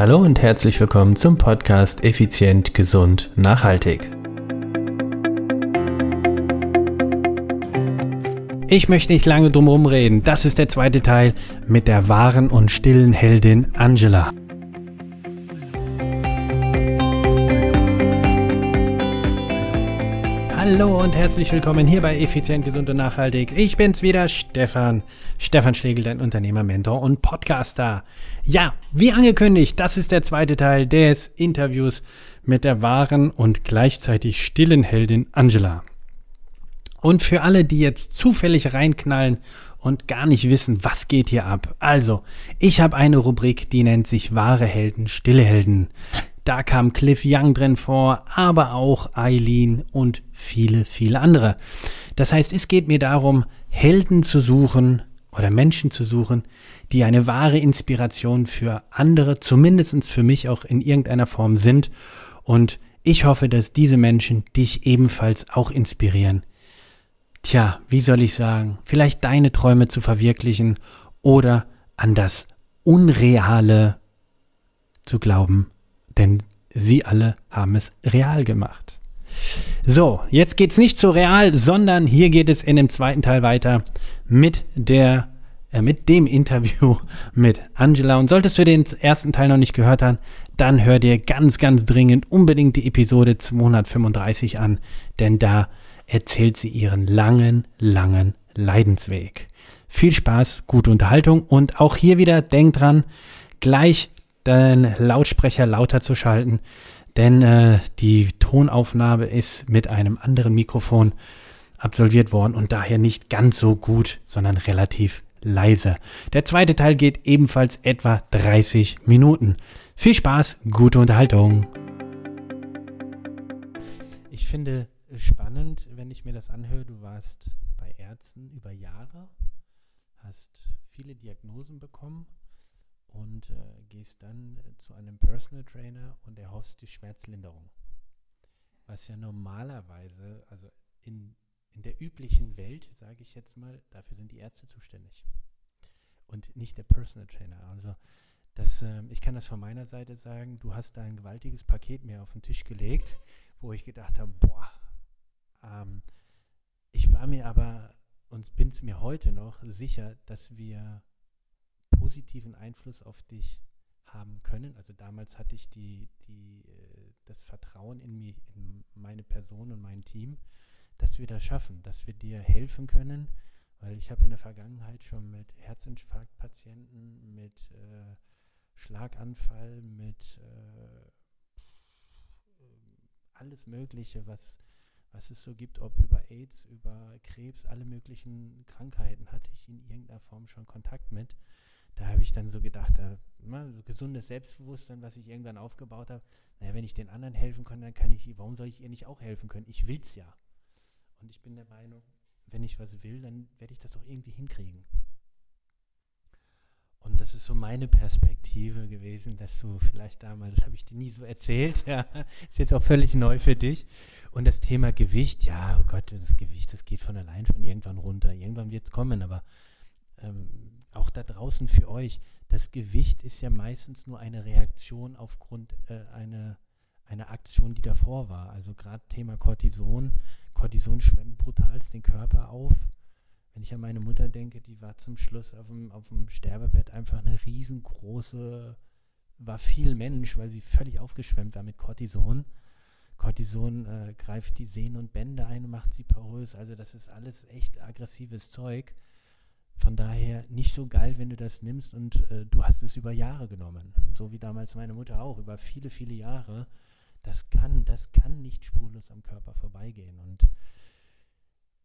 Hallo und herzlich willkommen zum Podcast Effizient, Gesund, Nachhaltig. Ich möchte nicht lange drum reden. Das ist der zweite Teil mit der wahren und stillen Heldin Angela. Hallo und herzlich willkommen hier bei Effizient, Gesund und Nachhaltig. Ich bin's wieder, Stefan. Stefan Schlegel, dein Unternehmer, Mentor und Podcaster. Ja, wie angekündigt, das ist der zweite Teil des Interviews mit der wahren und gleichzeitig stillen Heldin Angela. Und für alle, die jetzt zufällig reinknallen und gar nicht wissen, was geht hier ab. Also, ich habe eine Rubrik, die nennt sich wahre Helden, stille Helden. Da kam Cliff Young drin vor, aber auch Eileen und viele, viele andere. Das heißt, es geht mir darum, Helden zu suchen oder Menschen zu suchen, die eine wahre Inspiration für andere, zumindest für mich auch in irgendeiner Form sind. Und ich hoffe, dass diese Menschen dich ebenfalls auch inspirieren. Tja, wie soll ich sagen, vielleicht deine Träume zu verwirklichen oder an das Unreale zu glauben denn sie alle haben es real gemacht. So, jetzt geht es nicht zu real, sondern hier geht es in dem zweiten Teil weiter mit der äh, mit dem Interview mit Angela. Und solltest du den ersten Teil noch nicht gehört haben, dann hör dir ganz, ganz dringend unbedingt die Episode 235 an, denn da erzählt sie ihren langen, langen Leidensweg. Viel Spaß, gute Unterhaltung und auch hier wieder denk dran, gleich den Lautsprecher lauter zu schalten, denn äh, die Tonaufnahme ist mit einem anderen Mikrofon absolviert worden und daher nicht ganz so gut, sondern relativ leise. Der zweite Teil geht ebenfalls etwa 30 Minuten. Viel Spaß, gute Unterhaltung. Ich finde spannend, wenn ich mir das anhöre, du warst bei Ärzten über Jahre, hast viele Diagnosen bekommen und äh, gehst dann äh, zu einem Personal Trainer und erhoffst die Schmerzlinderung. Was ja normalerweise, also in, in der üblichen Welt, sage ich jetzt mal, dafür sind die Ärzte zuständig. Und nicht der Personal Trainer. Also das, äh, ich kann das von meiner Seite sagen, du hast da ein gewaltiges Paket mir auf den Tisch gelegt, wo ich gedacht habe, boah, ähm, ich war mir aber und bin es mir heute noch sicher, dass wir positiven Einfluss auf dich haben können. Also damals hatte ich die, die, äh, das Vertrauen in mich, in meine Person und mein Team, dass wir das schaffen, dass wir dir helfen können, weil ich habe in der Vergangenheit schon mit Herzinfarktpatienten, mit äh, Schlaganfall, mit äh, alles Mögliche, was, was es so gibt, ob über AIDS, über Krebs, alle möglichen Krankheiten hatte ich in irgendeiner Form schon Kontakt mit da habe ich dann so gedacht, da, na, so gesundes Selbstbewusstsein, was ich irgendwann aufgebaut habe, naja, wenn ich den anderen helfen kann, dann kann ich, warum soll ich ihr nicht auch helfen können? Ich will es ja. Und ich bin der Meinung, wenn ich was will, dann werde ich das auch irgendwie hinkriegen. Und das ist so meine Perspektive gewesen, dass du vielleicht damals, das habe ich dir nie so erzählt, ja, ist jetzt auch völlig neu für dich. Und das Thema Gewicht, ja, oh Gott, das Gewicht, das geht von allein schon irgendwann runter. Irgendwann wird es kommen, aber ähm, auch da draußen für euch, das Gewicht ist ja meistens nur eine Reaktion aufgrund äh, einer, einer Aktion, die davor war. Also gerade Thema Cortison. Cortison schwemmt brutalst den Körper auf. Wenn ich an meine Mutter denke, die war zum Schluss auf dem, auf dem Sterbebett einfach eine riesengroße, war viel Mensch, weil sie völlig aufgeschwemmt war mit Cortison. Cortison äh, greift die Sehnen und Bänder ein und macht sie porös. Also das ist alles echt aggressives Zeug. Von daher nicht so geil, wenn du das nimmst und äh, du hast es über Jahre genommen. So wie damals meine Mutter auch, über viele, viele Jahre. Das kann, das kann nicht spurlos am Körper vorbeigehen. Und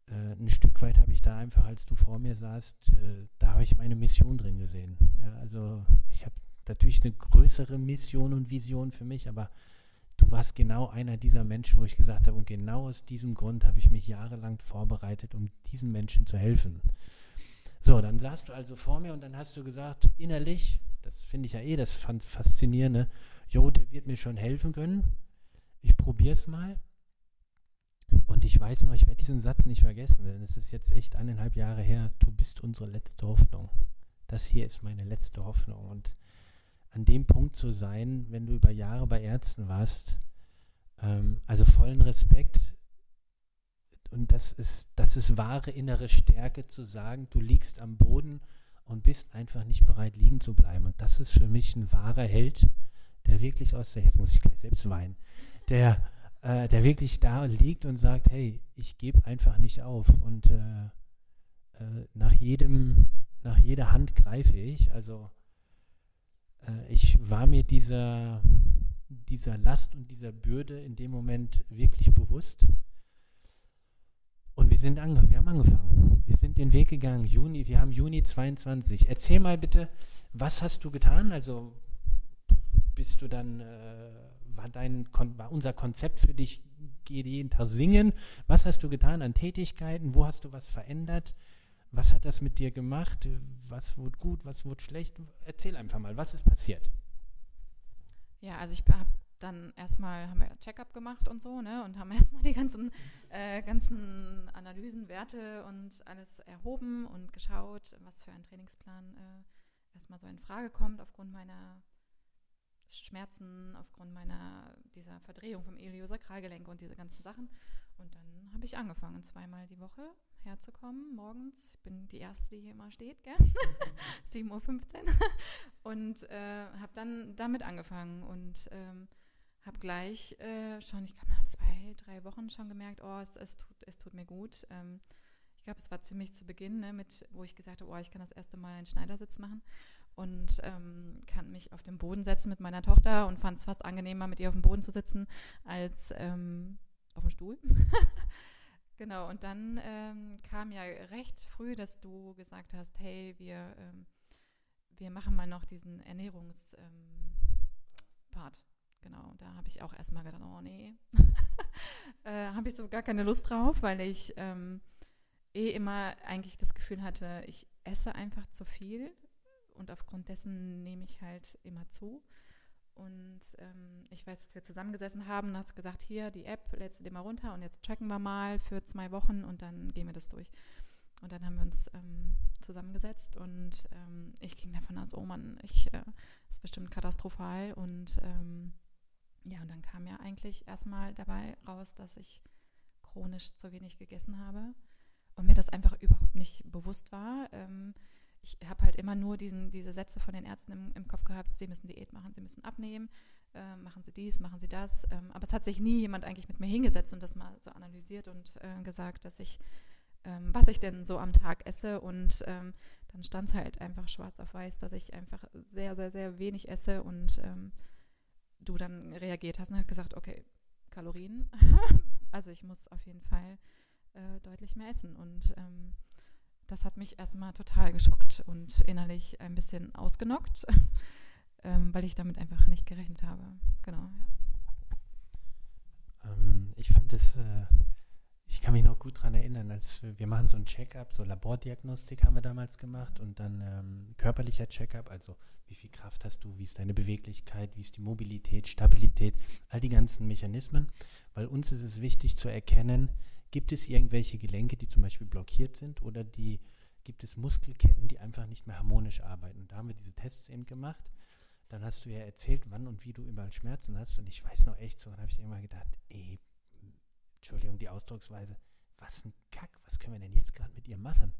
äh, ein Stück weit habe ich da einfach, als du vor mir saßt, äh, da habe ich meine Mission drin gesehen. Ja, also ich habe natürlich eine größere Mission und Vision für mich, aber du warst genau einer dieser Menschen, wo ich gesagt habe, und genau aus diesem Grund habe ich mich jahrelang vorbereitet, um diesen Menschen zu helfen. So, dann saßt du also vor mir und dann hast du gesagt, innerlich, das finde ich ja eh das Faszinierende, jo, der wird mir schon helfen können. Ich probiere es mal. Und ich weiß noch, ich werde diesen Satz nicht vergessen, denn es ist jetzt echt eineinhalb Jahre her. Du bist unsere letzte Hoffnung. Das hier ist meine letzte Hoffnung. Und an dem Punkt zu sein, wenn du über Jahre bei Ärzten warst. Ähm, also vollen Respekt. Und das ist, das ist wahre innere Stärke zu sagen, du liegst am Boden und bist einfach nicht bereit, liegen zu bleiben. Und das ist für mich ein wahrer Held, der wirklich aus der, jetzt muss ich gleich selbst weinen, der, äh, der wirklich da liegt und sagt, hey, ich gebe einfach nicht auf. Und äh, äh, nach jedem, nach jeder Hand greife ich. Also äh, ich war mir dieser, dieser Last und dieser Bürde in dem Moment wirklich bewusst. Und wir sind ange wir haben angefangen. Wir sind den Weg gegangen. Juni, wir haben Juni 22. Erzähl mal bitte, was hast du getan? Also bist du dann, äh, war, dein, war unser Konzept für dich, geh jeden Tag singen? Was hast du getan an Tätigkeiten? Wo hast du was verändert? Was hat das mit dir gemacht? Was wurde gut, was wurde schlecht? Erzähl einfach mal, was ist passiert? Ja, also ich habe dann erstmal haben wir Check-up gemacht und so, ne, und haben erstmal die ganzen, äh, ganzen Analysen, Werte und alles erhoben und geschaut, was für ein Trainingsplan äh, erstmal so in Frage kommt aufgrund meiner Schmerzen, aufgrund meiner dieser Verdrehung vom Iliosakralgelenk und diese ganzen Sachen. Und dann habe ich angefangen, zweimal die Woche herzukommen, morgens. Ich bin die Erste, die hier immer steht, gell? 7.15 Uhr. Und äh, habe dann damit angefangen und ähm, habe gleich äh, schon, ich glaube nach zwei, drei Wochen schon gemerkt, oh, es, es, tut, es tut mir gut. Ähm, ich glaube, es war ziemlich zu Beginn, ne, mit, wo ich gesagt habe, oh, ich kann das erste Mal einen Schneidersitz machen und ähm, kann mich auf den Boden setzen mit meiner Tochter und fand es fast angenehmer, mit ihr auf dem Boden zu sitzen, als ähm, auf dem Stuhl. genau, und dann ähm, kam ja recht früh, dass du gesagt hast, hey, wir, ähm, wir machen mal noch diesen Ernährungspart. Ähm, genau, da habe ich auch erstmal gedacht, oh nee, äh, habe ich so gar keine Lust drauf, weil ich ähm, eh immer eigentlich das Gefühl hatte, ich esse einfach zu viel und aufgrund dessen nehme ich halt immer zu. Und ähm, ich weiß, dass wir zusammengesessen haben und hast gesagt, hier, die App, lädst du dir mal runter und jetzt tracken wir mal für zwei Wochen und dann gehen wir das durch. Und dann haben wir uns ähm, zusammengesetzt und ähm, ich ging davon aus, oh Mann, ich, äh, ist bestimmt katastrophal. Und ähm, ja, und dann kam ja eigentlich erstmal dabei raus, dass ich chronisch zu wenig gegessen habe und mir das einfach überhaupt nicht bewusst war. Ähm, ich habe halt immer nur diesen, diese Sätze von den Ärzten im, im, Kopf gehabt, sie müssen Diät machen, sie müssen abnehmen, äh, machen sie dies, machen sie das. Ähm, aber es hat sich nie jemand eigentlich mit mir hingesetzt und das mal so analysiert und äh, gesagt, dass ich, ähm, was ich denn so am Tag esse. Und ähm, dann stand es halt einfach schwarz auf weiß, dass ich einfach sehr, sehr, sehr wenig esse und ähm, du dann reagiert hast und hast gesagt, okay, Kalorien. also ich muss auf jeden Fall äh, deutlich mehr essen. Und ähm, das hat mich erstmal total geschockt und innerlich ein bisschen ausgenockt, ähm, weil ich damit einfach nicht gerechnet habe. Genau, ja. Ähm, ich fand es, äh, ich kann mich noch gut daran erinnern, als wir, machen so ein Check-up, so Labordiagnostik haben wir damals gemacht und dann ähm, körperlicher Check-up, also wie viel Kraft hast du, wie ist deine Beweglichkeit, wie ist die Mobilität, Stabilität, all die ganzen Mechanismen, weil uns ist es wichtig zu erkennen, Gibt es irgendwelche Gelenke, die zum Beispiel blockiert sind oder die, gibt es Muskelketten, die einfach nicht mehr harmonisch arbeiten? Und da haben wir diese Tests eben gemacht. Dann hast du ja erzählt, wann und wie du überall Schmerzen hast. Und ich weiß noch echt so, dann habe ich immer gedacht, ey, Entschuldigung, die Ausdrucksweise, was ein Kack, was können wir denn jetzt gerade mit ihr machen?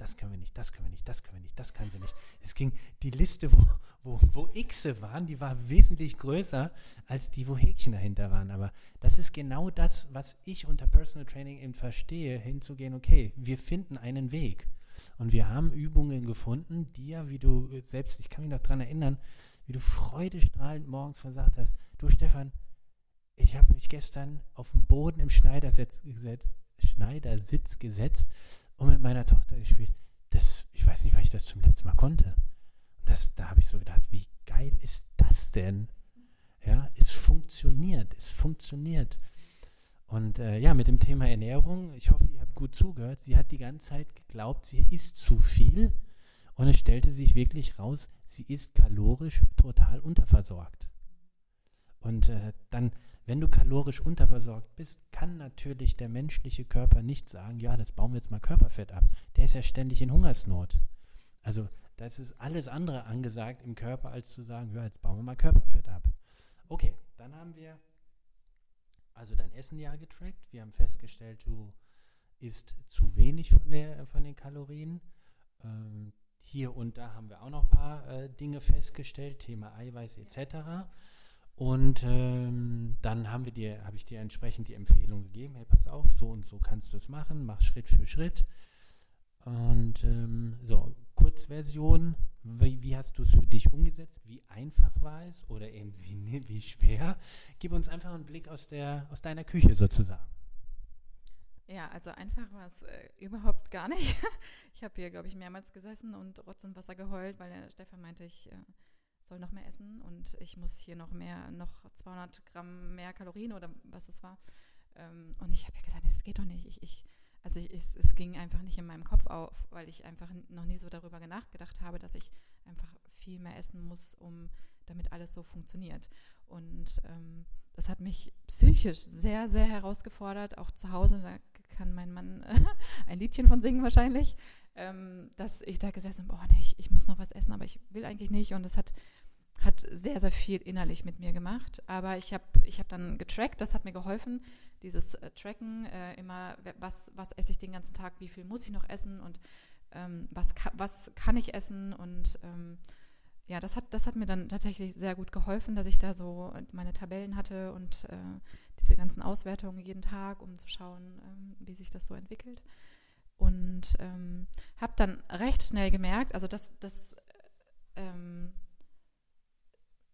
das können wir nicht, das können wir nicht, das können wir nicht, das kann sie nicht. Es ging, die Liste, wo, wo, wo Xe waren, die war wesentlich größer als die, wo Häkchen dahinter waren. Aber das ist genau das, was ich unter Personal Training eben verstehe, hinzugehen, okay, wir finden einen Weg. Und wir haben Übungen gefunden, die ja, wie du selbst, ich kann mich noch daran erinnern, wie du freudestrahlend morgens versagt hast, du Stefan, ich habe mich gestern auf dem Boden im Schneidersitz gesetzt, Schneidersitz gesetzt und mit meiner Tochter gespielt. Das, ich weiß nicht, weil ich das zum letzten Mal konnte. Das, da habe ich so gedacht, wie geil ist das denn? Ja, es funktioniert, es funktioniert. Und äh, ja, mit dem Thema Ernährung, ich hoffe, ihr habt gut zugehört. Sie hat die ganze Zeit geglaubt, sie isst zu viel. Und es stellte sich wirklich raus, sie ist kalorisch total unterversorgt. Und äh, dann wenn du kalorisch unterversorgt bist, kann natürlich der menschliche Körper nicht sagen, ja, das bauen wir jetzt mal Körperfett ab. Der ist ja ständig in Hungersnot. Also Da ist es alles andere angesagt im Körper, als zu sagen, ja, jetzt bauen wir mal Körperfett ab. Okay, dann haben wir also dein Essen ja getrackt. Wir haben festgestellt, du isst zu wenig von, der, von den Kalorien. Ähm, hier und da haben wir auch noch ein paar äh, Dinge festgestellt, Thema Eiweiß etc. Und ähm, dann haben wir dir, habe ich dir entsprechend die Empfehlung gegeben, hey, pass auf, so und so kannst du es machen, mach Schritt für Schritt. Und ähm, so, Kurzversion, wie, wie hast du es für dich umgesetzt? Wie einfach war es oder eben wie, wie schwer? Gib uns einfach einen Blick aus, der, aus deiner Küche sozusagen. Ja, also einfach war es äh, überhaupt gar nicht. ich habe hier, glaube ich, mehrmals gesessen und Rotz und Wasser geheult, weil der Stefan meinte, ich äh, soll noch mehr essen und ich muss hier noch mehr, noch 200 Gramm mehr Kalorien oder was es war. Ähm, und ich habe ja gesagt, es geht doch nicht. Ich, ich, also ich, es, es, ging einfach nicht in meinem Kopf auf, weil ich einfach noch nie so darüber nachgedacht habe, dass ich einfach viel mehr essen muss, um damit alles so funktioniert. Und ähm, das hat mich psychisch sehr, sehr herausgefordert, auch zu Hause. Da kann mein Mann äh, ein Liedchen von singen wahrscheinlich, ähm, dass ich da gesessen bin, boah, nee, ich, ich muss noch was essen, aber ich will eigentlich nicht. Und es hat, hat sehr, sehr viel innerlich mit mir gemacht. Aber ich habe ich hab dann getrackt, das hat mir geholfen, dieses äh, Tracken, äh, immer, was, was esse ich den ganzen Tag, wie viel muss ich noch essen und ähm, was, ka was kann ich essen und ähm, ja, das hat, das hat mir dann tatsächlich sehr gut geholfen, dass ich da so meine Tabellen hatte und äh, diese ganzen Auswertungen jeden Tag, um zu schauen, ähm, wie sich das so entwickelt. Und ähm, habe dann recht schnell gemerkt, also dass, dass, ähm,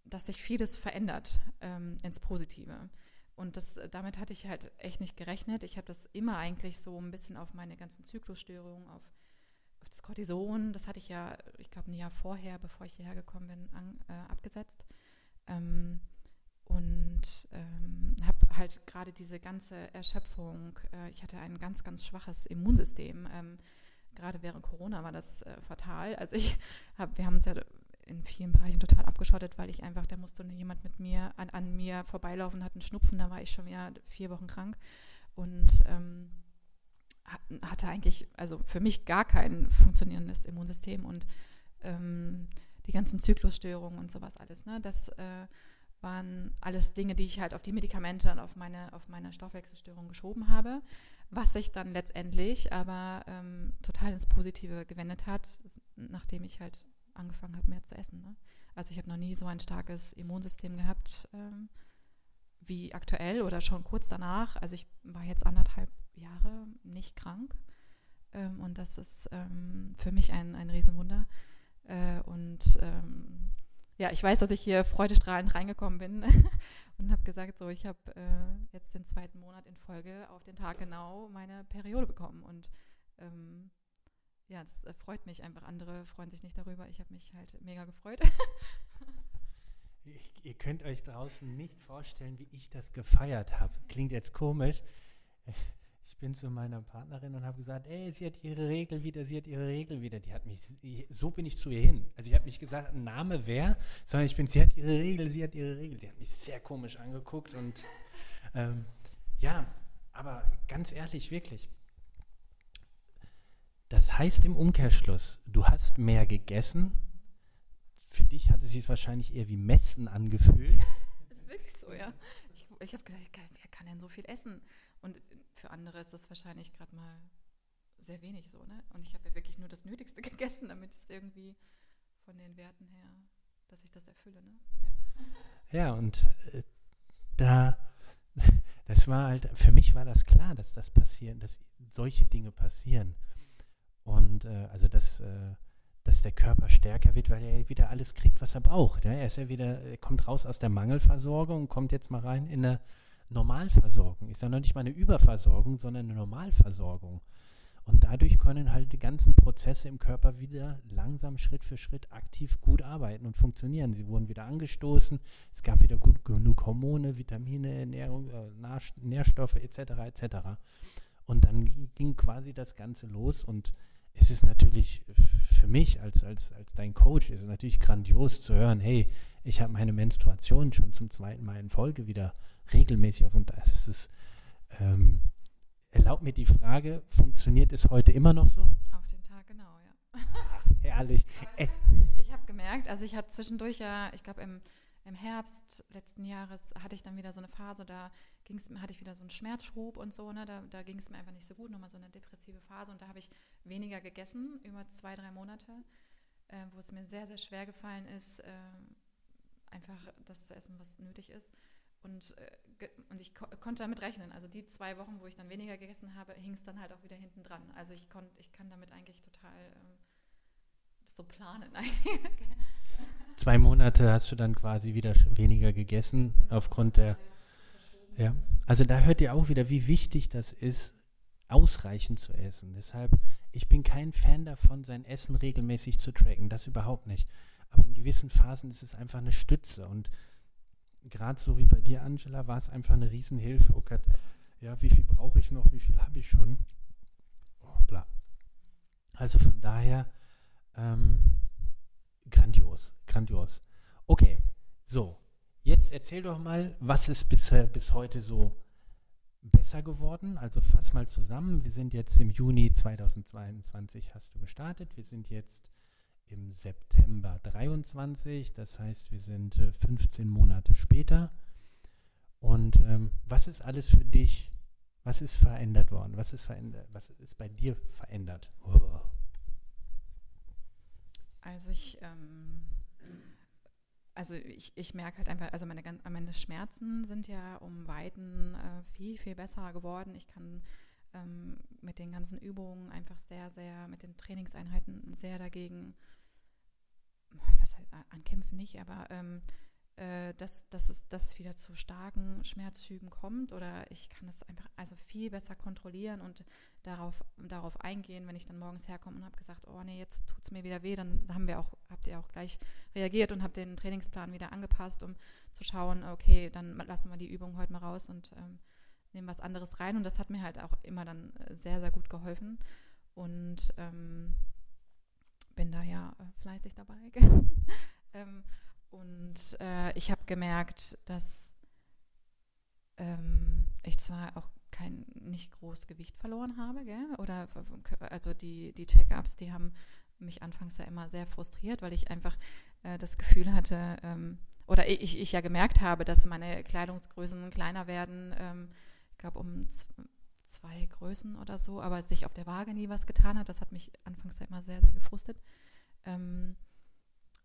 dass sich vieles verändert ähm, ins Positive. Und das, damit hatte ich halt echt nicht gerechnet. Ich habe das immer eigentlich so ein bisschen auf meine ganzen Zyklusstörungen, auf, auf das Cortison, das hatte ich ja, ich glaube, ein Jahr vorher, bevor ich hierher gekommen bin, an, äh, abgesetzt. Ähm, und ähm, habe halt gerade diese ganze Erschöpfung, äh, ich hatte ein ganz, ganz schwaches Immunsystem. Ähm, gerade während Corona war das äh, fatal. Also ich habe, wir haben uns ja in vielen Bereichen total abgeschottet, weil ich einfach, da musste jemand mit mir an, an mir vorbeilaufen, hat einen Schnupfen, da war ich schon wieder vier Wochen krank und ähm, hatte eigentlich, also für mich gar kein funktionierendes Immunsystem und ähm, die ganzen Zyklusstörungen und sowas alles. Ne? Das äh, waren alles Dinge, die ich halt auf die Medikamente und auf meine, auf meine Stoffwechselstörung geschoben habe, was sich dann letztendlich aber ähm, total ins Positive gewendet hat, nachdem ich halt angefangen habe, mehr zu essen. Ne? Also ich habe noch nie so ein starkes Immunsystem gehabt ähm, wie aktuell oder schon kurz danach. Also ich war jetzt anderthalb Jahre nicht krank ähm, und das ist ähm, für mich ein, ein Riesenwunder. Äh, und ähm, ja, ich weiß, dass ich hier freudestrahlend reingekommen bin und habe gesagt, so, ich habe äh, jetzt den zweiten Monat in Folge auf den Tag genau meine Periode bekommen. Und ähm, ja, das äh, freut mich einfach. Andere freuen sich nicht darüber. Ich habe mich halt mega gefreut. ich, ihr könnt euch draußen nicht vorstellen, wie ich das gefeiert habe. Klingt jetzt komisch ich bin zu meiner Partnerin und habe gesagt, ey, sie hat ihre Regel wieder, sie hat ihre Regel wieder. Die hat mich, so bin ich zu ihr hin. Also ich habe nicht gesagt, Name wer, sondern ich bin, sie hat ihre Regel, sie hat ihre Regel. Die hat mich sehr komisch angeguckt und ähm, ja, aber ganz ehrlich, wirklich. Das heißt im Umkehrschluss, du hast mehr gegessen. Für dich hat es sich wahrscheinlich eher wie Messen angefühlt. Das ist wirklich so, ja. Ich, ich habe gesagt, wer kann denn so viel essen? Und für andere ist das wahrscheinlich gerade mal sehr wenig so, ne? Und ich habe ja wirklich nur das Nötigste gegessen, damit es irgendwie von den Werten her, dass ich das erfülle, ne? Ja, ja und äh, da, das war halt, für mich war das klar, dass das passieren, dass solche Dinge passieren. Und äh, also dass, äh, dass der Körper stärker wird, weil er wieder alles kriegt, was er braucht. Ja? Er ist ja wieder, er kommt raus aus der Mangelversorgung und kommt jetzt mal rein in eine Normalversorgung. Ist ja noch nicht mal eine Überversorgung, sondern eine Normalversorgung. Und dadurch können halt die ganzen Prozesse im Körper wieder langsam Schritt für Schritt aktiv gut arbeiten und funktionieren. Sie wurden wieder angestoßen, es gab wieder gut genug Hormone, Vitamine, Ernährung, äh, Nährstoffe etc. etc. Und dann ging quasi das Ganze los und es ist natürlich für mich als, als, als dein Coach, ist es natürlich grandios zu hören, hey, ich habe meine Menstruation schon zum zweiten Mal in Folge wieder regelmäßig auf und das ist, ähm, erlaubt mir die Frage, funktioniert es heute immer noch so? Auf den Tag, genau, ja. Ach, herrlich. Ich, ich habe gemerkt, also ich hatte zwischendurch ja, ich glaube im, im Herbst letzten Jahres hatte ich dann wieder so eine Phase, da ging's, hatte ich wieder so einen Schmerzschub und so, ne? da, da ging es mir einfach nicht so gut, nochmal so eine depressive Phase und da habe ich weniger gegessen, über zwei, drei Monate, äh, wo es mir sehr, sehr schwer gefallen ist, äh, einfach das zu essen, was nötig ist. Und, äh, und ich ko konnte damit rechnen. Also die zwei Wochen, wo ich dann weniger gegessen habe, hing es dann halt auch wieder hinten dran. Also ich, ich kann damit eigentlich total ähm, so planen. zwei Monate hast du dann quasi wieder weniger gegessen aufgrund der... Ja, also da hört ihr auch wieder, wie wichtig das ist, ausreichend zu essen. Deshalb, ich bin kein Fan davon, sein Essen regelmäßig zu tracken. Das überhaupt nicht. Aber in gewissen Phasen ist es einfach eine Stütze. Und gerade so wie bei dir, Angela, war es einfach eine Riesenhilfe. Oh Gott, ja, wie viel brauche ich noch, wie viel habe ich schon? Oh, bla. Also von daher, ähm, grandios, grandios. Okay, so, jetzt erzähl doch mal, was ist bisher bis heute so besser geworden? Also fass mal zusammen. Wir sind jetzt im Juni 2022 hast du gestartet. Wir sind jetzt im September 23. Das heißt, wir sind äh, 15 Monate später. Und ähm, was ist alles für dich? Was ist verändert worden? Was ist verändert? Was ist bei dir verändert? Oh. Also ich, ähm, also ich, ich merke halt einfach, also meine, meine Schmerzen sind ja um Weiten äh, viel, viel besser geworden. Ich kann ähm, mit den ganzen Übungen einfach sehr, sehr, mit den Trainingseinheiten sehr dagegen was halt, ankämpfen nicht, aber ähm, äh, dass, dass, es, dass es wieder zu starken Schmerzschüben kommt oder ich kann es einfach also viel besser kontrollieren und darauf, darauf eingehen, wenn ich dann morgens herkomme und habe gesagt, oh nee, jetzt tut es mir wieder weh, dann haben wir auch, habt ihr auch gleich reagiert und habt den Trainingsplan wieder angepasst, um zu schauen, okay, dann lassen wir die Übung heute mal raus und ähm, nehmen was anderes rein und das hat mir halt auch immer dann sehr, sehr gut geholfen und ähm, bin da ja äh, fleißig dabei. ähm, und äh, ich habe gemerkt, dass ähm, ich zwar auch kein nicht groß Gewicht verloren habe, gell? oder also die, die Check-ups, die haben mich anfangs ja immer sehr frustriert, weil ich einfach äh, das Gefühl hatte, ähm, oder ich, ich ja gemerkt habe, dass meine Kleidungsgrößen kleiner werden, ähm, ich glaube um zwei Größen oder so, aber sich auf der Waage nie was getan hat. Das hat mich anfangs ja immer sehr, sehr gefrustet. Ähm,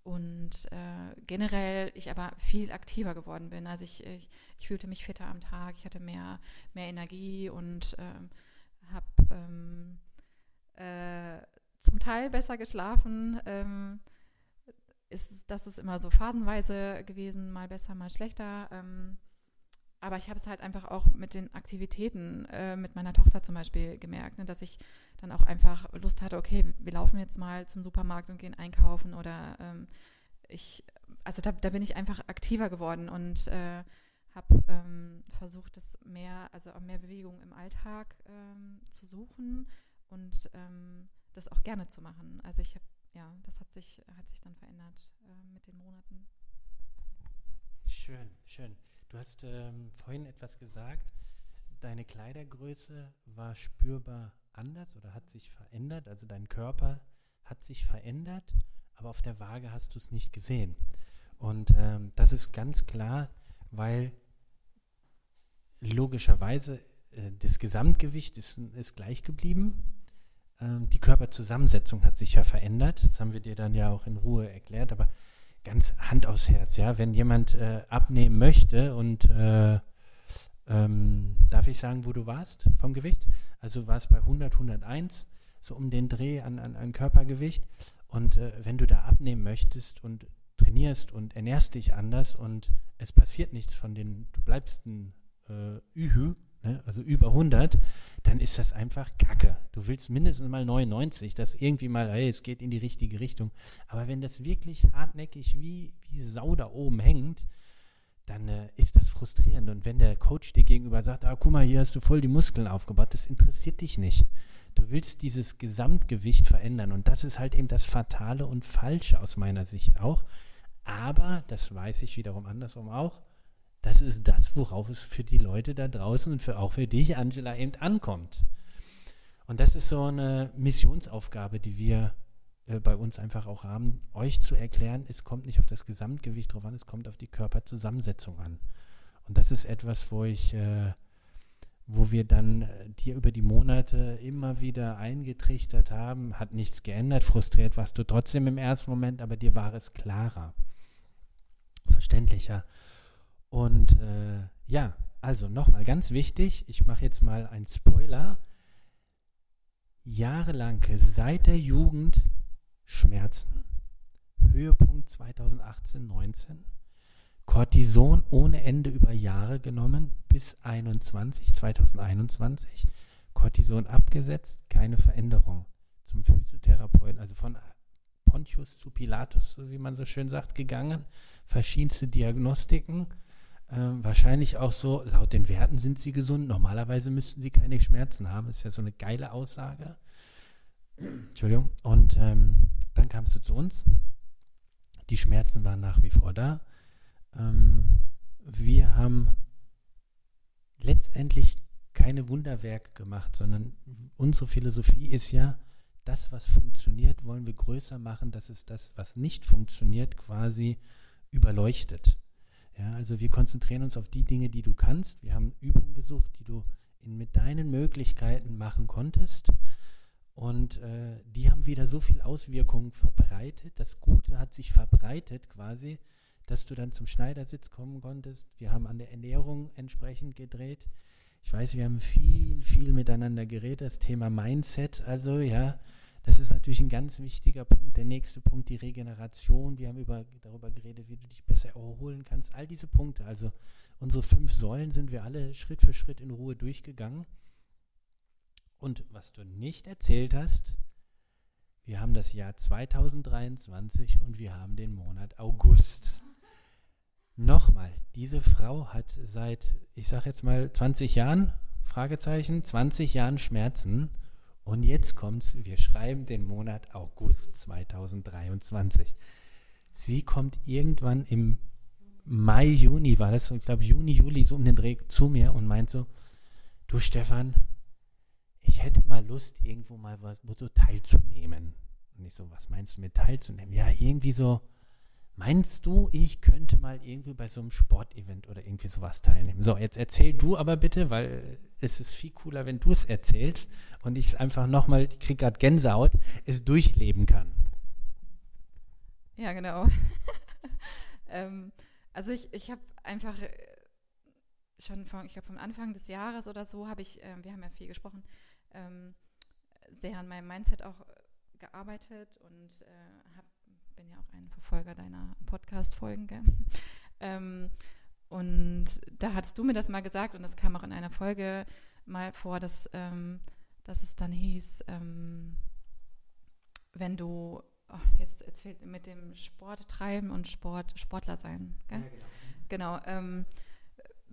und äh, generell ich aber viel aktiver geworden bin. Also ich, ich, ich, fühlte mich fitter am Tag, ich hatte mehr, mehr Energie und ähm, habe ähm, äh, zum Teil besser geschlafen. Ähm, ist, das ist immer so phasenweise gewesen, mal besser, mal schlechter. Ähm, aber ich habe es halt einfach auch mit den Aktivitäten äh, mit meiner Tochter zum Beispiel gemerkt, ne, dass ich dann auch einfach Lust hatte, okay, wir laufen jetzt mal zum Supermarkt und gehen einkaufen oder ähm, ich, also da, da, bin ich einfach aktiver geworden und äh, habe ähm, versucht, das mehr, also mehr Bewegung im Alltag ähm, zu suchen und ähm, das auch gerne zu machen. Also ich habe, ja, das hat sich, hat sich dann verändert äh, mit den Monaten. Schön, schön. Du hast ähm, vorhin etwas gesagt, deine Kleidergröße war spürbar anders oder hat sich verändert, also dein Körper hat sich verändert, aber auf der Waage hast du es nicht gesehen. Und ähm, das ist ganz klar, weil logischerweise äh, das Gesamtgewicht ist, ist gleich geblieben. Ähm, die Körperzusammensetzung hat sich ja verändert. Das haben wir dir dann ja auch in Ruhe erklärt, aber ganz Hand aufs Herz, ja, wenn jemand äh, abnehmen möchte und äh, ähm, darf ich sagen, wo du warst vom Gewicht? Also du warst bei 100, 101, so um den Dreh an, an, an Körpergewicht. Und äh, wenn du da abnehmen möchtest und trainierst und ernährst dich anders und es passiert nichts von den, du bleibst ein äh, Ühü, ne, also über 100, dann ist das einfach Kacke. Du willst mindestens mal 99, dass irgendwie mal, hey, es geht in die richtige Richtung. Aber wenn das wirklich hartnäckig wie, wie Sau da oben hängt, dann äh, ist das frustrierend. Und wenn der Coach dir gegenüber sagt, ah, guck mal, hier hast du voll die Muskeln aufgebaut, das interessiert dich nicht. Du willst dieses Gesamtgewicht verändern. Und das ist halt eben das Fatale und Falsche aus meiner Sicht auch. Aber, das weiß ich wiederum andersrum auch, das ist das, worauf es für die Leute da draußen und für, auch für dich, Angela, eben ankommt. Und das ist so eine Missionsaufgabe, die wir äh, bei uns einfach auch haben, euch zu erklären, es kommt nicht auf das Gesamtgewicht drauf an, es kommt auf die Körperzusammensetzung an. Und das ist etwas, wo ich, äh, wo wir dann äh, dir über die Monate immer wieder eingetrichtert haben, hat nichts geändert, frustriert warst du trotzdem im ersten Moment, aber dir war es klarer, verständlicher. Und äh, ja, also nochmal ganz wichtig, ich mache jetzt mal einen Spoiler. Jahrelang, seit der Jugend, Schmerzen. Höhepunkt 2018, 19. Cortison ohne Ende über Jahre genommen bis 21, 2021. Cortison abgesetzt, keine Veränderung. Zum Physiotherapeuten, also von Pontius zu Pilatus, wie man so schön sagt, gegangen. Verschiedenste Diagnostiken. Ähm, wahrscheinlich auch so, laut den Werten sind sie gesund. Normalerweise müssten sie keine Schmerzen haben. ist ja so eine geile Aussage. Entschuldigung. Und ähm, dann kamst du zu uns. Die Schmerzen waren nach wie vor da. Ähm, wir haben letztendlich keine Wunderwerke gemacht, sondern unsere Philosophie ist ja, das, was funktioniert, wollen wir größer machen, dass es das, was nicht funktioniert, quasi überleuchtet. Ja, also wir konzentrieren uns auf die Dinge, die du kannst. Wir haben Übungen gesucht, die du in, mit deinen Möglichkeiten machen konntest. Und äh, die haben wieder so viel Auswirkungen verbreitet. Das Gute hat sich verbreitet quasi, dass du dann zum Schneidersitz kommen konntest. Wir haben an der Ernährung entsprechend gedreht. Ich weiß, wir haben viel, viel miteinander geredet. Das Thema Mindset, also ja, das ist natürlich ein ganz wichtiger Punkt. Der nächste Punkt, die Regeneration. Wir haben über, darüber geredet, wie du dich besser erholen kannst. All diese Punkte, also unsere fünf Säulen sind wir alle Schritt für Schritt in Ruhe durchgegangen. Und was du nicht erzählt hast, wir haben das Jahr 2023 und wir haben den Monat August. Nochmal, diese Frau hat seit, ich sage jetzt mal 20 Jahren, Fragezeichen, 20 Jahren Schmerzen und jetzt kommt's, wir schreiben den Monat August 2023. Sie kommt irgendwann im Mai, Juni, war das so, ich glaube Juni, Juli, so um den Dreh zu mir und meint so, du Stefan, ich hätte mal Lust, irgendwo mal was, so teilzunehmen. Und ich so, was meinst du mit teilzunehmen? Ja, irgendwie so, Meinst du, ich könnte mal irgendwie bei so einem Sportevent oder irgendwie sowas teilnehmen? So, jetzt erzähl du aber bitte, weil es ist viel cooler, wenn du es erzählst und ich es einfach nochmal, ich kriege gerade Gänsehaut, es durchleben kann. Ja, genau. ähm, also ich, ich habe einfach äh, schon von, ich glaube vom Anfang des Jahres oder so habe ich, äh, wir haben ja viel gesprochen, ähm, sehr an meinem Mindset auch äh, gearbeitet und äh, habe bin ja auch ein Verfolger deiner Podcast-Folgen, ähm, und da hattest du mir das mal gesagt und das kam auch in einer Folge mal vor, dass, ähm, dass es dann hieß, ähm, wenn du, oh, jetzt erzählt mit dem Sport treiben und Sport, Sportler sein? Ja, genau. genau ähm,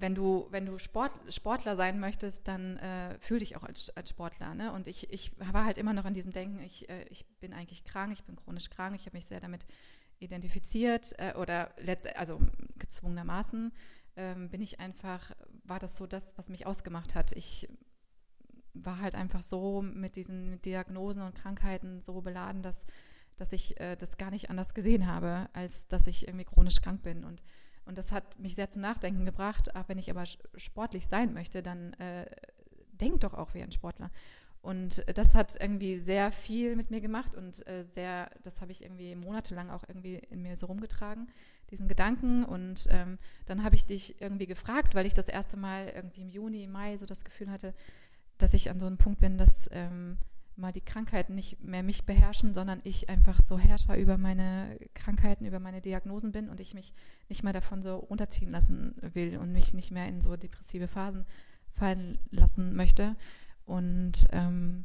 wenn du, wenn du Sport, Sportler sein möchtest, dann äh, fühl dich auch als, als Sportler. Ne? Und ich, ich war halt immer noch an diesem Denken, ich, äh, ich bin eigentlich krank, ich bin chronisch krank, ich habe mich sehr damit identifiziert äh, oder letzt, also gezwungenermaßen ähm, bin ich einfach, war das so das, was mich ausgemacht hat. Ich war halt einfach so mit diesen Diagnosen und Krankheiten so beladen, dass, dass ich äh, das gar nicht anders gesehen habe, als dass ich irgendwie chronisch krank bin. Und und das hat mich sehr zum Nachdenken gebracht. Ach, wenn ich aber sportlich sein möchte, dann äh, denk doch auch wie ein Sportler. Und das hat irgendwie sehr viel mit mir gemacht und äh, sehr, das habe ich irgendwie monatelang auch irgendwie in mir so rumgetragen, diesen Gedanken. Und ähm, dann habe ich dich irgendwie gefragt, weil ich das erste Mal irgendwie im Juni, Mai so das Gefühl hatte, dass ich an so einem Punkt bin, dass ähm, mal die Krankheiten nicht mehr mich beherrschen, sondern ich einfach so Herrscher über meine Krankheiten, über meine Diagnosen bin und ich mich nicht mehr davon so runterziehen lassen will und mich nicht mehr in so depressive Phasen fallen lassen möchte. Und, ähm,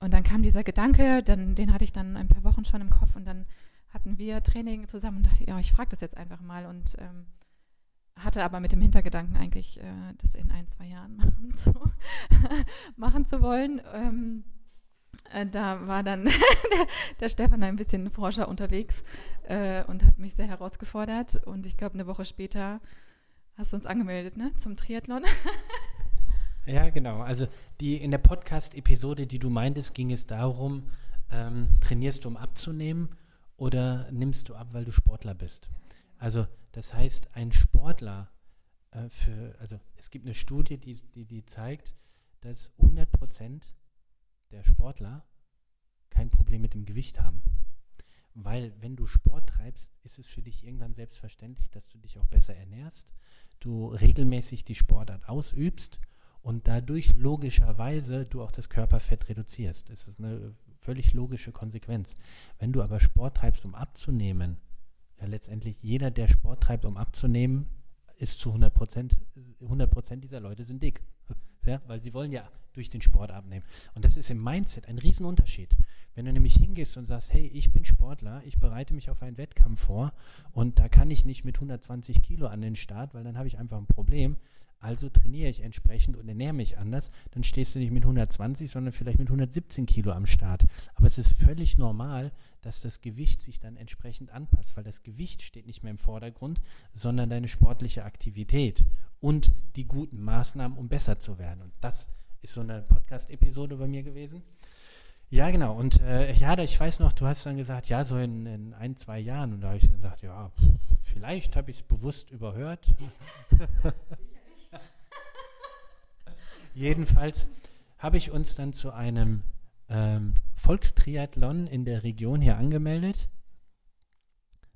und dann kam dieser Gedanke, dann, den hatte ich dann ein paar Wochen schon im Kopf und dann hatten wir Training zusammen und dachte, ja, ich frage das jetzt einfach mal und ähm, hatte aber mit dem Hintergedanken eigentlich, äh, das in ein, zwei Jahren machen zu, machen zu wollen. Ähm, äh, da war dann der, der, Stefan ein bisschen Forscher unterwegs äh, und hat mich sehr herausgefordert. Und ich glaube, eine Woche später hast du uns angemeldet, ne, zum Triathlon. ja, genau. Also die in der Podcast-Episode, die du meintest, ging es darum, Ähm, trainierst du, um abzunehmen oder nimmst du ab, weil du Sportler bist? Also das heißt, ein Sportler äh, für, also es gibt eine Studie, die, die, die zeigt, dass 100 Prozent der Sportler kein Problem mit dem Gewicht haben. Weil wenn du Sport treibst, ist es für dich irgendwann selbstverständlich, dass du dich auch besser ernährst, du regelmäßig die Sportart ausübst und dadurch logischerweise du auch das Körperfett reduzierst. Das ist eine völlig logische Konsequenz. Wenn du aber Sport treibst, um abzunehmen, ja letztendlich jeder, der Sport treibt, um abzunehmen, ist zu 100 Prozent, 100 Prozent dieser Leute sind dick. Ja, weil sie wollen ja durch den Sport abnehmen. Und das ist im Mindset ein Riesenunterschied. Wenn du nämlich hingehst und sagst, hey, ich bin Sportler, ich bereite mich auf einen Wettkampf vor und da kann ich nicht mit 120 Kilo an den Start, weil dann habe ich einfach ein Problem. Also trainiere ich entsprechend und ernähre mich anders. Dann stehst du nicht mit 120, sondern vielleicht mit 117 Kilo am Start. Aber es ist völlig normal, dass das Gewicht sich dann entsprechend anpasst, weil das Gewicht steht nicht mehr im Vordergrund, sondern deine sportliche Aktivität und die guten Maßnahmen, um besser zu werden. Und das ist so eine Podcast-Episode bei mir gewesen. Ja, genau. Und äh, ja, ich weiß noch, du hast dann gesagt, ja, so in, in ein, zwei Jahren. Und da habe ich dann gesagt, ja, vielleicht habe ich es bewusst überhört. Jedenfalls habe ich uns dann zu einem ähm, Volkstriathlon in der Region hier angemeldet.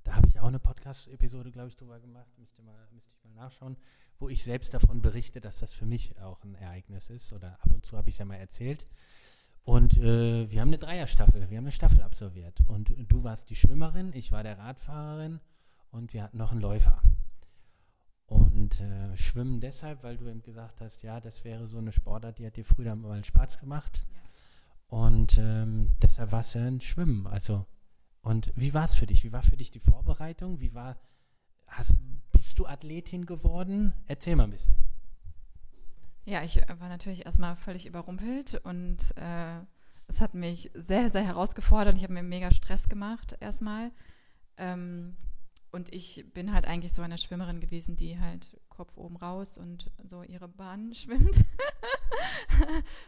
Da habe ich auch eine Podcast-Episode, glaube ich, drüber gemacht. Müsste, mal, ich mal nachschauen wo ich selbst davon berichte, dass das für mich auch ein Ereignis ist. Oder ab und zu habe ich es ja mal erzählt. Und äh, wir haben eine Dreierstaffel, wir haben eine Staffel absolviert. Und du warst die Schwimmerin, ich war der Radfahrerin und wir hatten noch einen Läufer. Und äh, schwimmen deshalb, weil du eben gesagt hast, ja, das wäre so eine Sportart, die hat dir früher mal Spaß gemacht. Und ähm, deshalb war es ja ein Schwimmen. Also, und wie war es für dich? Wie war für dich die Vorbereitung? Wie war, hast, bist du Athletin geworden? Erzähl mal ein bisschen. Ja, ich war natürlich erstmal völlig überrumpelt und äh, es hat mich sehr, sehr herausgefordert. Ich habe mir mega Stress gemacht erstmal. Ähm, und ich bin halt eigentlich so eine Schwimmerin gewesen, die halt Kopf oben raus und so ihre Bahn schwimmt.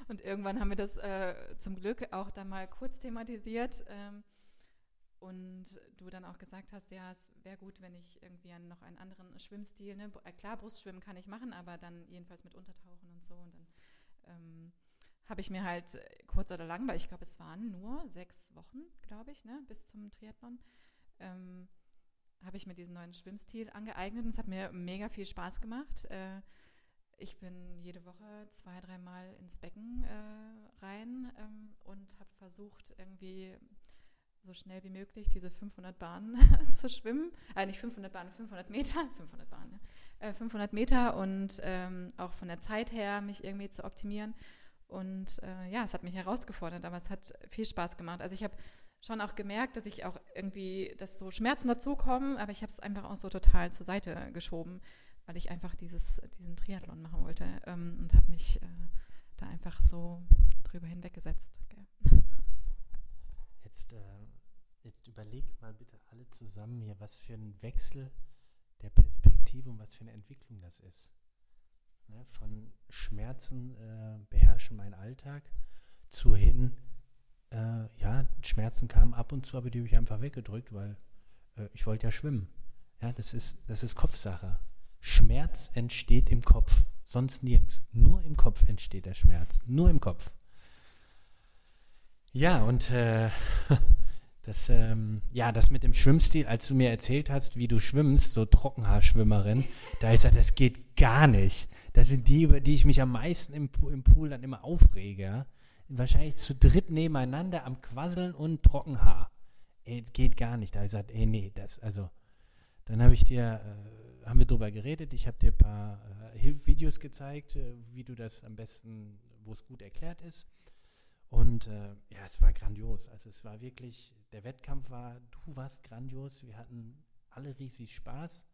und irgendwann haben wir das äh, zum Glück auch dann mal kurz thematisiert. Ähm, und du dann auch gesagt hast, ja, es wäre gut, wenn ich irgendwie an noch einen anderen Schwimmstil, ne? Äh, klar, Brustschwimmen kann ich machen, aber dann jedenfalls mit Untertauchen und so. Und dann ähm, habe ich mir halt kurz oder lang, weil ich glaube, es waren nur sechs Wochen, glaube ich, ne, bis zum Triathlon, ähm, habe ich mir diesen neuen Schwimmstil angeeignet und es hat mir mega viel Spaß gemacht. Äh, ich bin jede Woche zwei, dreimal ins Becken äh, rein ähm, und habe versucht, irgendwie so schnell wie möglich diese 500 Bahnen zu schwimmen. Äh, nicht 500 Bahnen, 500 Meter, 500 Bahnen, ne? äh, 500 Meter und ähm, auch von der Zeit her mich irgendwie zu optimieren. Und äh, ja, es hat mich herausgefordert, aber es hat viel Spaß gemacht. Also ich habe schon auch gemerkt, dass ich auch irgendwie, dass so Schmerzen dazukommen, aber ich habe es einfach auch so total zur Seite geschoben, weil ich einfach dieses, diesen Triathlon machen wollte ähm, und habe mich äh, da einfach so drüber hinweggesetzt. Okay. Jetzt äh, Jetzt überlegt mal bitte alle zusammen hier, was für ein Wechsel der Perspektive und was für eine Entwicklung das ist. Ne, von Schmerzen äh, beherrsche meinen Alltag zu hin, äh, ja, Schmerzen kamen ab und zu, aber die habe ich einfach weggedrückt, weil äh, ich wollte ja schwimmen. Ja, das ist, das ist Kopfsache. Schmerz entsteht im Kopf, sonst nirgends. Nur im Kopf entsteht der Schmerz, nur im Kopf. Ja, und äh, Das, ähm, ja, das mit dem Schwimmstil, als du mir erzählt hast, wie du schwimmst, so Trockenhaarschwimmerin, da ist ja, das geht gar nicht. Das sind die, über die ich mich am meisten im, im Pool dann immer aufrege. Wahrscheinlich zu dritt nebeneinander am Quasseln und Trockenhaar. Ey, geht gar nicht. Da habe ich gesagt, ey, nee, das, also, dann habe ich dir, äh, haben wir drüber geredet, ich habe dir ein paar äh, Hilfvideos gezeigt, äh, wie du das am besten, wo es gut erklärt ist. Und äh, ja, es war grandios. Also es war wirklich, der Wettkampf war, du warst grandios. Wir hatten alle riesig Spaß.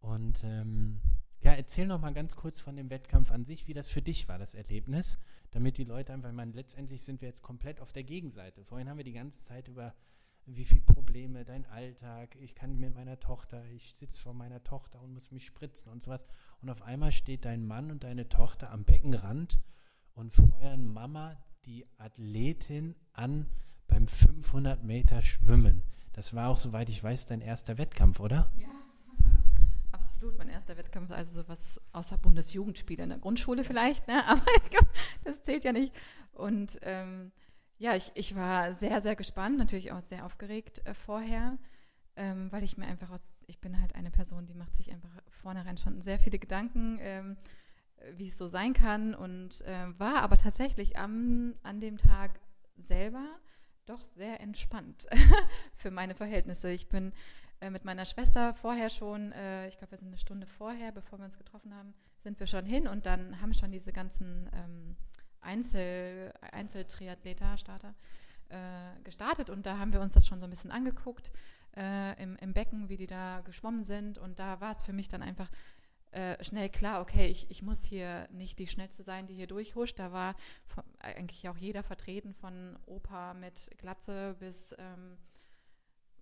Und ähm, ja, erzähl noch mal ganz kurz von dem Wettkampf an sich, wie das für dich war, das Erlebnis, damit die Leute einfach, ich meine, letztendlich sind wir jetzt komplett auf der Gegenseite. Vorhin haben wir die ganze Zeit über wie viele Probleme, dein Alltag, ich kann mit meiner Tochter, ich sitze vor meiner Tochter und muss mich spritzen und sowas. Und auf einmal steht dein Mann und deine Tochter am Beckenrand und feuern Mama die Athletin an beim 500 Meter Schwimmen. Das war auch, soweit ich weiß, dein erster Wettkampf, oder? Ja. Absolut, mein erster Wettkampf, also sowas außer Bundesjugendspiele in der Grundschule vielleicht, ne? aber glaub, das zählt ja nicht. Und ähm, ja, ich, ich war sehr, sehr gespannt, natürlich auch sehr aufgeregt äh, vorher, ähm, weil ich mir einfach aus, ich bin halt eine Person, die macht sich einfach vornherein schon sehr viele Gedanken, ähm, wie es so sein kann und äh, war aber tatsächlich am, an dem Tag selber doch sehr entspannt für meine Verhältnisse. Ich bin äh, mit meiner Schwester vorher schon, äh, ich glaube, wir sind eine Stunde vorher, bevor wir uns getroffen haben, sind wir schon hin und dann haben schon diese ganzen ähm, Einzel, Einzeltriathleter, Starter, äh, gestartet und da haben wir uns das schon so ein bisschen angeguckt äh, im, im Becken, wie die da geschwommen sind und da war es für mich dann einfach äh, schnell klar, okay, ich, ich muss hier nicht die Schnellste sein, die hier durchhuscht. Da war von, eigentlich auch jeder vertreten, von Opa mit Glatze bis, ähm,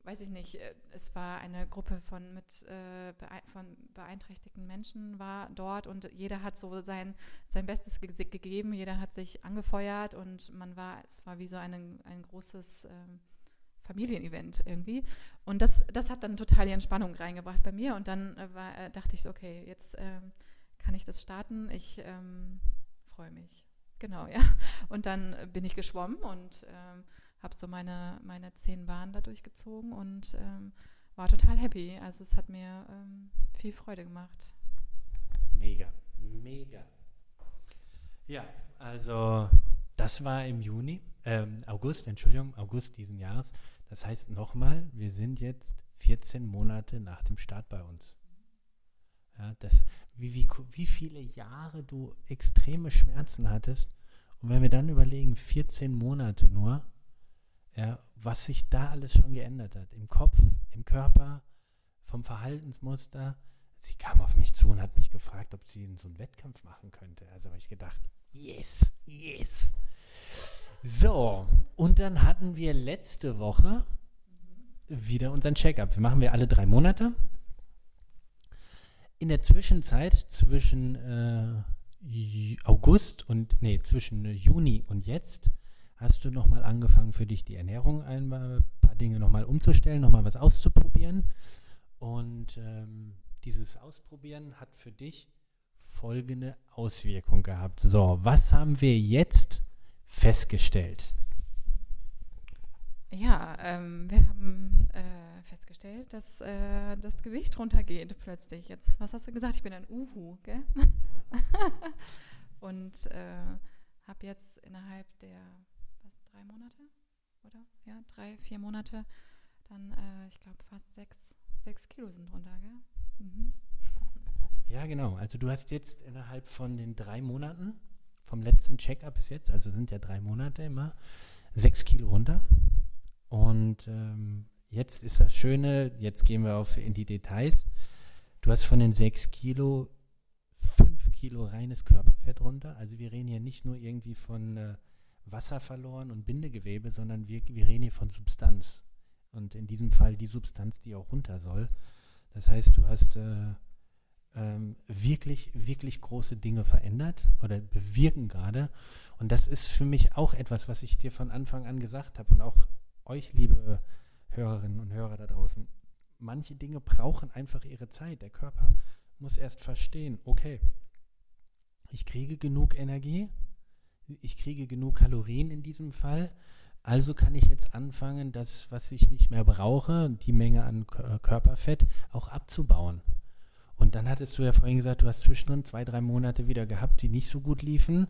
weiß ich nicht, äh, es war eine Gruppe von, mit, äh, von beeinträchtigten Menschen war dort und jeder hat so sein, sein Bestes ge gegeben, jeder hat sich angefeuert und man war, es war wie so eine, ein großes... Ähm, Familienevent irgendwie. Und das, das hat dann total die Entspannung reingebracht bei mir. Und dann äh, war, äh, dachte ich so, okay, jetzt ähm, kann ich das starten. Ich ähm, freue mich. Genau, ja. Und dann bin ich geschwommen und ähm, habe so meine, meine zehn Bahnen da durchgezogen und ähm, war total happy. Also es hat mir ähm, viel Freude gemacht. Mega, mega. Ja, also das war im Juni, ähm, August, Entschuldigung, August diesen Jahres. Das heißt nochmal, wir sind jetzt 14 Monate nach dem Start bei uns. Ja, das, wie, wie, wie viele Jahre du extreme Schmerzen hattest. Und wenn wir dann überlegen, 14 Monate nur, ja, was sich da alles schon geändert hat. Im Kopf, im Körper, vom Verhaltensmuster. Sie kam auf mich zu und hat mich gefragt, ob sie so einen Wettkampf machen könnte. Also habe ich gedacht, yes, yes. So, und dann hatten wir letzte Woche wieder unseren Check-up. Wir machen wir alle drei Monate. In der Zwischenzeit zwischen äh, August und, nee, zwischen Juni und jetzt hast du nochmal angefangen für dich die Ernährung ein paar Dinge nochmal umzustellen, nochmal was auszuprobieren. Und ähm, dieses Ausprobieren hat für dich folgende Auswirkung gehabt. So, was haben wir jetzt festgestellt? Ja, ähm, wir haben äh, festgestellt, dass äh, das Gewicht runtergeht plötzlich. Jetzt, was hast du gesagt? Ich bin ein Uhu, gell? Und äh, habe jetzt innerhalb der drei Monate, oder? Ja, drei, vier Monate, dann, äh, ich glaube, fast sechs, sechs Kilo sind runter, gell? Mhm. Ja, genau. Also du hast jetzt innerhalb von den drei Monaten vom letzten Check-up bis jetzt, also sind ja drei Monate immer, sechs Kilo runter. Und ähm, jetzt ist das Schöne, jetzt gehen wir auf in die Details. Du hast von den sechs Kilo fünf Kilo reines Körperfett runter. Also wir reden hier nicht nur irgendwie von äh, Wasser verloren und Bindegewebe, sondern wir, wir reden hier von Substanz. Und in diesem Fall die Substanz, die auch runter soll. Das heißt, du hast äh, ähm, wirklich, wirklich große Dinge verändert oder bewirken gerade. Und das ist für mich auch etwas, was ich dir von Anfang an gesagt habe und auch euch, liebe Hörerinnen und Hörer da draußen. Manche Dinge brauchen einfach ihre Zeit. Der Körper muss erst verstehen, okay, ich kriege genug Energie, ich kriege genug Kalorien in diesem Fall, also kann ich jetzt anfangen, das, was ich nicht mehr brauche, die Menge an Körperfett, auch abzubauen. Und dann hattest du ja vorhin gesagt, du hast zwischendrin zwei, drei Monate wieder gehabt, die nicht so gut liefen.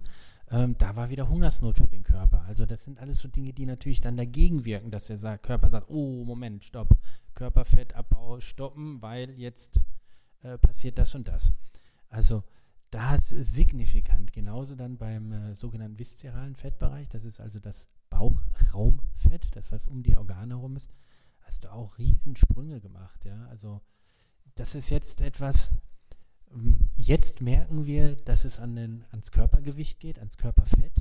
Ähm, da war wieder Hungersnot für den Körper. Also das sind alles so Dinge, die natürlich dann dagegen wirken, dass der Körper sagt, oh Moment, stopp, Körperfettabbau stoppen, weil jetzt äh, passiert das und das. Also da ist signifikant, genauso dann beim äh, sogenannten viszeralen Fettbereich, das ist also das Bauchraumfett, das was um die Organe herum ist, hast du auch Riesensprünge gemacht, ja, also das ist jetzt etwas, ähm, jetzt merken wir, dass es an den, ans Körpergewicht geht, ans Körperfett.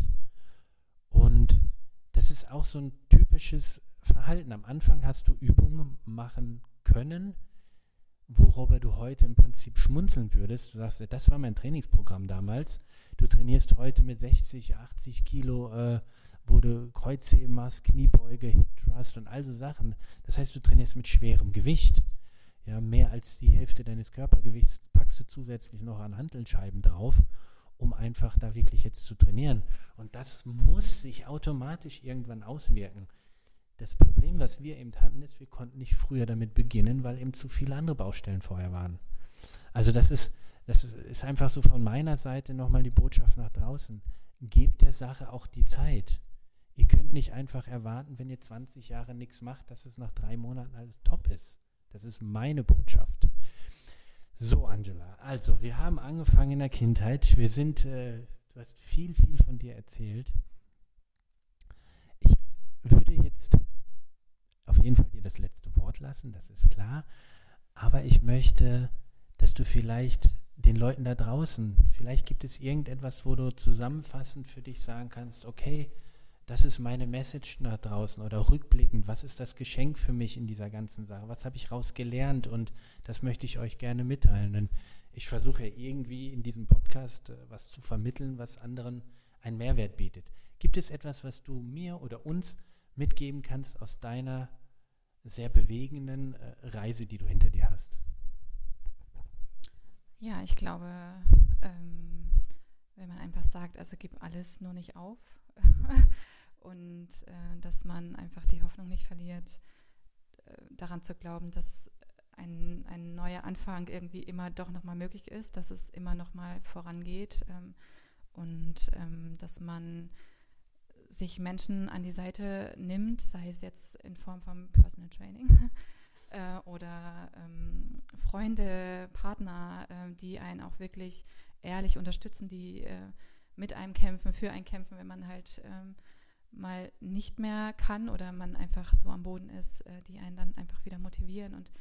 Und das ist auch so ein typisches Verhalten. Am Anfang hast du Übungen machen können, worüber du heute im Prinzip schmunzeln würdest. Du sagst, das war mein Trainingsprogramm damals. Du trainierst heute mit 60, 80 Kilo äh, wo du Kreuzheben machst, Kniebeuge, Hip Thrust und all so Sachen. Das heißt, du trainierst mit schwerem Gewicht. Ja, mehr als die Hälfte deines Körpergewichts packst du zusätzlich noch an Hantelscheiben drauf, um einfach da wirklich jetzt zu trainieren. Und das muss sich automatisch irgendwann auswirken. Das Problem, was wir eben hatten, ist, wir konnten nicht früher damit beginnen, weil eben zu viele andere Baustellen vorher waren. Also das ist, das ist einfach so von meiner Seite nochmal die Botschaft nach draußen. Gebt der Sache auch die Zeit. Ihr könnt nicht einfach erwarten, wenn ihr 20 Jahre nichts macht, dass es nach drei Monaten alles top ist. Das ist meine Botschaft. So, Angela, also wir haben angefangen in der Kindheit. Wir sind, äh, du hast viel, viel von dir erzählt. Ich würde jetzt auf jeden Fall dir das letzte Wort lassen, das ist klar. Aber ich möchte, dass du vielleicht den Leuten da draußen, vielleicht gibt es irgendetwas, wo du zusammenfassend für dich sagen kannst, okay, das ist meine Message nach draußen oder rückblickend, was ist das Geschenk für mich in dieser ganzen Sache, was habe ich rausgelernt und das möchte ich euch gerne mitteilen. Denn ich versuche ja irgendwie in diesem Podcast äh, was zu vermitteln, was anderen einen Mehrwert bietet. Gibt es etwas, was du mir oder uns mitgeben kannst aus deiner sehr bewegenden äh, Reise, die du hinter dir hast? Ja, ich glaube, ähm, wenn man einfach sagt, also gib alles nur nicht auf, und äh, dass man einfach die Hoffnung nicht verliert, äh, daran zu glauben, dass ein, ein neuer Anfang irgendwie immer doch nochmal möglich ist, dass es immer nochmal vorangeht ähm, und ähm, dass man sich Menschen an die Seite nimmt, sei es jetzt in Form von Personal Training äh, oder ähm, Freunde, Partner, äh, die einen auch wirklich ehrlich unterstützen, die äh, mit einem kämpfen, für einen kämpfen, wenn man halt ähm, mal nicht mehr kann oder man einfach so am Boden ist, äh, die einen dann einfach wieder motivieren und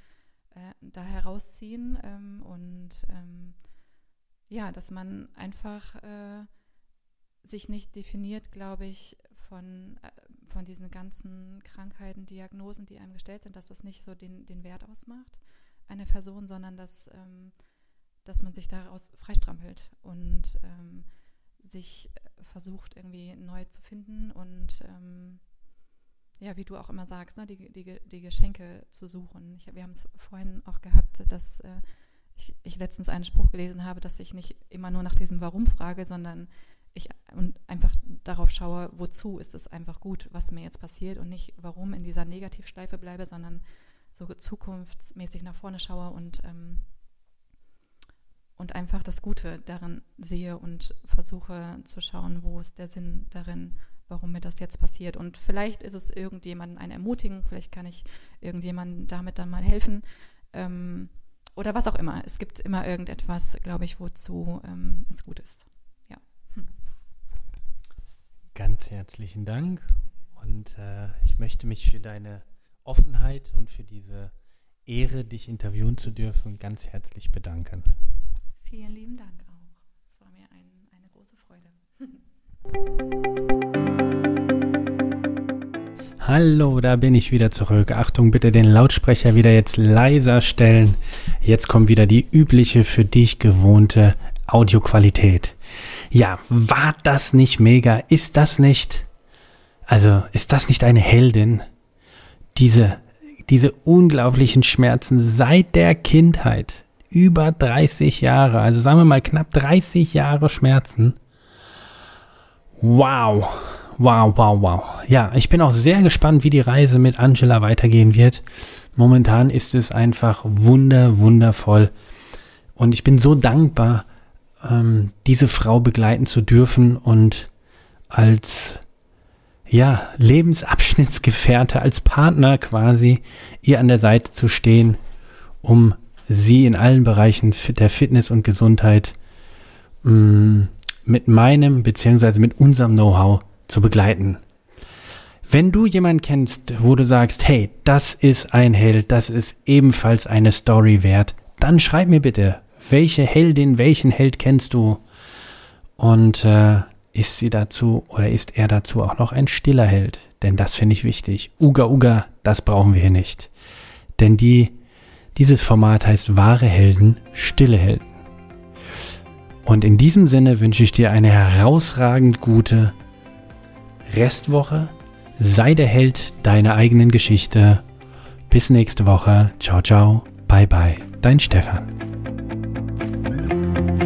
äh, da herausziehen ähm, und ähm, ja, dass man einfach äh, sich nicht definiert, glaube ich, von, äh, von diesen ganzen Krankheiten, Diagnosen, die einem gestellt sind, dass das nicht so den, den Wert ausmacht, eine Person, sondern dass, ähm, dass man sich daraus freistrampelt und ähm, sich äh, versucht, irgendwie neu zu finden und ähm, ja, wie du auch immer sagst, ne, die, die, die Geschenke zu suchen. Ich, wir haben es vorhin auch gehabt, dass äh, ich, ich, letztens einen Spruch gelesen habe, dass ich nicht immer nur nach diesem Warum frage, sondern ich und einfach darauf schaue, wozu ist es einfach gut, was mir jetzt passiert und nicht warum in dieser Negativschleife bleibe, sondern so zukunftsmäßig nach vorne schaue und ähm, und einfach das Gute darin sehe und versuche zu schauen, wo ist der Sinn darin, warum mir das jetzt passiert. Und vielleicht ist es irgendjemandem eine Ermutigung, vielleicht kann ich irgendjemandem damit dann mal helfen ähm, oder was auch immer. Es gibt immer irgendetwas, glaube ich, wozu ähm, es gut ist. Ganz herzlichen Dank und äh, ich möchte mich für deine Offenheit und für diese Ehre, dich interviewen zu dürfen, ganz herzlich bedanken. Vielen lieben Dank auch. Es war mir ein, eine große Freude. Hallo, da bin ich wieder zurück. Achtung, bitte den Lautsprecher wieder jetzt leiser stellen. Jetzt kommt wieder die übliche für dich gewohnte Audioqualität. Ja, war das nicht mega? Ist das nicht? Also, ist das nicht eine Heldin? Diese, diese unglaublichen Schmerzen seit der Kindheit über 30 Jahre, also sagen wir mal knapp 30 Jahre Schmerzen. Wow, wow, wow, wow. Ja, ich bin auch sehr gespannt, wie die Reise mit Angela weitergehen wird. Momentan ist es einfach wunder, wundervoll. Und ich bin so dankbar, ähm, diese Frau begleiten zu dürfen und als ja, Lebensabschnittsgefährte, als Partner quasi ihr an der Seite zu stehen, um sie in allen Bereichen der Fitness und Gesundheit mh, mm, mit meinem beziehungsweise mit unserem Know-how zu begleiten. Wenn du jemanden kennst, wo du sagst, hey, das ist ein Held, das ist ebenfalls eine Story wert, dann schreib mir bitte, welche Heldin, welchen Held kennst du? Und äh, ist sie dazu oder ist er dazu auch noch ein stiller Held? Denn das finde ich wichtig. Uga Uga, das brauchen wir hier nicht. Denn die dieses Format heißt Wahre Helden, stille Helden. Und in diesem Sinne wünsche ich dir eine herausragend gute Restwoche. Sei der Held deiner eigenen Geschichte. Bis nächste Woche. Ciao, ciao. Bye, bye. Dein Stefan. Bye.